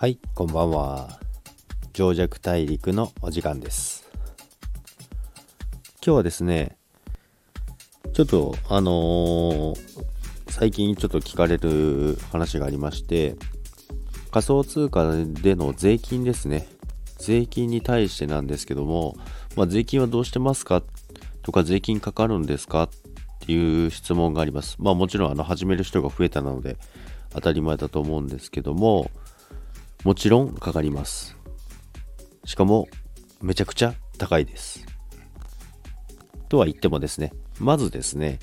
はい、こんばんは。情弱大陸のお時間です。今日はですね、ちょっと、あのー最近ちょっと聞かれる話がありまして、仮想通貨での税金ですね。税金に対してなんですけども、まあ、税金はどうしてますか？とか、税金かかるんですか？っていう質問があります。まあもちろん、あの、始める人が増えたなので、当たり前だと思うんですけども、もちろんかかります。しかも、めちゃくちゃ高いです。とは言ってもですね、まずですね、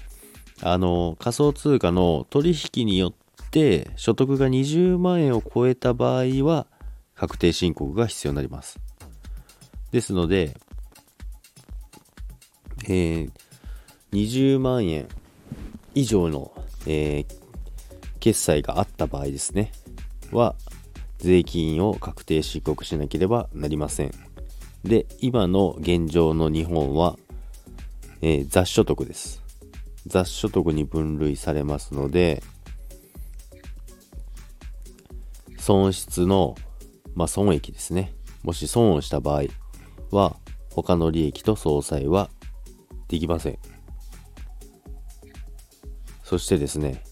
あの、仮想通貨の取引によって所得が20万円を超えた場合は、確定申告が必要になります。ですので、えー20万円以上の、えー決済があった場合ですね、は、税金を確定申告しなければなりません。で、今の現状の日本は、えー雑所得です。雑所得に分類されますので、損失の、まあ、損益ですね。もし損をした場合は、他の利益と相殺はできません。そしてですね、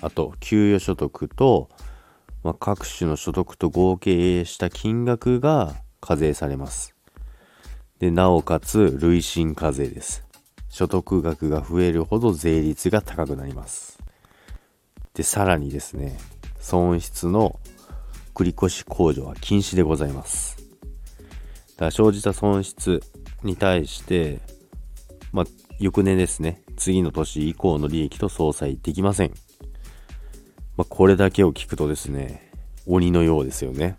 あと、給与所得と、まあ、各種の所得と合計した金額が課税されます。で、なおかつ、累進課税です。所得額が増えるほど税率が高くなります。で、さらにですね、損失の繰越控除は禁止でございます。だから生じた損失に対して、まあ、翌年ですね、次の年以降の利益と相殺できません。まあ、これだけを聞くとですね、鬼のようですよね。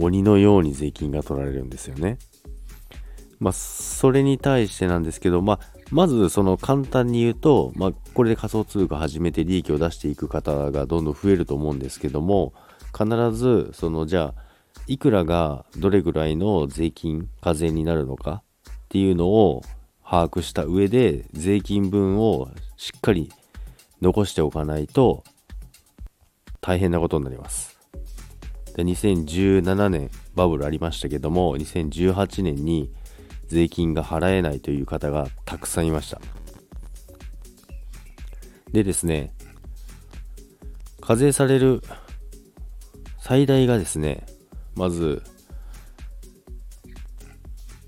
鬼のように税金が取られるんですよね。まあ、それに対してなんですけど、まあ、まずその簡単に言うと、まあ、これで仮想通貨始めて利益を出していく方がどんどん増えると思うんですけども、必ず、その、じゃあ、いくらがどれぐらいの税金、課税になるのかっていうのを把握した上で、税金分をしっかり残しておかないと、大変なことになります。で、2017年バブルありましたけども、2018年に税金が払えないという方がたくさんいました。でですね、課税される最大がですね、まず、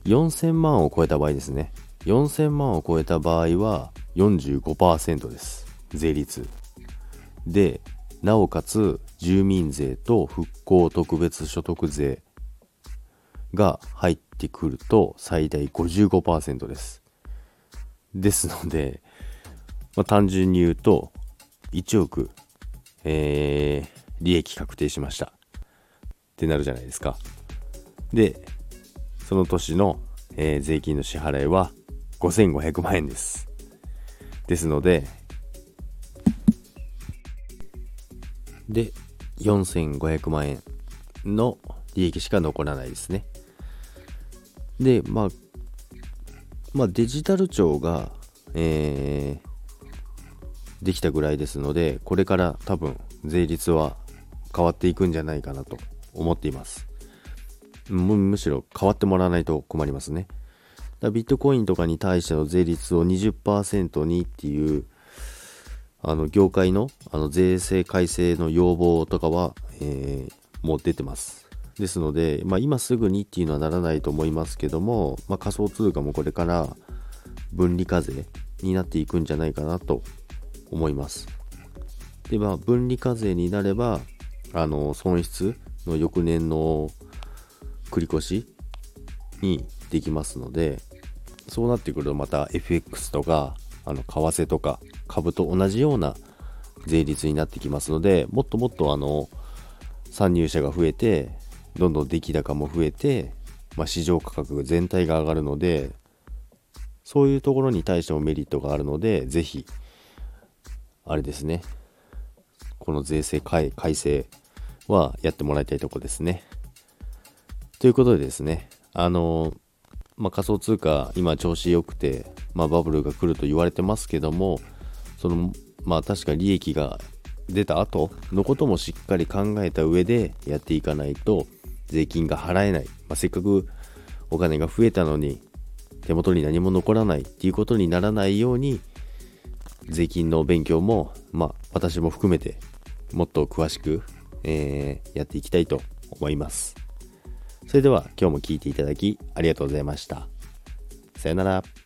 4000万を超えた場合ですね。4000万を超えた場合は45%です。税率。で、なおかつ住民税と復興特別所得税が入ってくると最大55%です。ですので、まあ、単純に言うと1億、えー、利益確定しましたってなるじゃないですか。で、その年の、えー税金の支払いは5500万円です。ですので、で、4500万円の利益しか残らないですね。で、まあ、まあ、デジタル庁が、えーできたぐらいですので、これから多分税率は変わっていくんじゃないかなと思っています。むむしろ変わってもらわないと困りますね。だビットコインとかに対しての税率を20%にっていう、あの、業界の、あの、税制改正の要望とかは、えーもう出てます。ですので、まあ、今すぐにっていうのはならないと思いますけども、まあ、仮想通貨もこれから分離課税になっていくんじゃないかなと思います。で、まあ、分離課税になれば、あの、損失の翌年の繰り越しにできますので、そうなってくるとまた FX とか、あの、為替とか株と同じような税率になってきますので、もっともっとあの、参入者が増えて、どんどん出来高も増えて、まあ、市場価格全体が上がるので、そういうところに対してもメリットがあるので、ぜひ、あれですね、この税制改正はやってもらいたいとこですね。ということでですね、あの、まあ、仮想通貨今調子良くて、まあ、バブルが来ると言われてますけども、その、まあ確かに利益が出た後のこともしっかり考えた上でやっていかないと税金が払えない、まあ、せっかくお金が増えたのに手元に何も残らないっていうことにならないように税金の勉強もまあ私も含めてもっと詳しく、えー、やっていきたいと思います。それでは今日も聴いていただきありがとうございました。さよなら。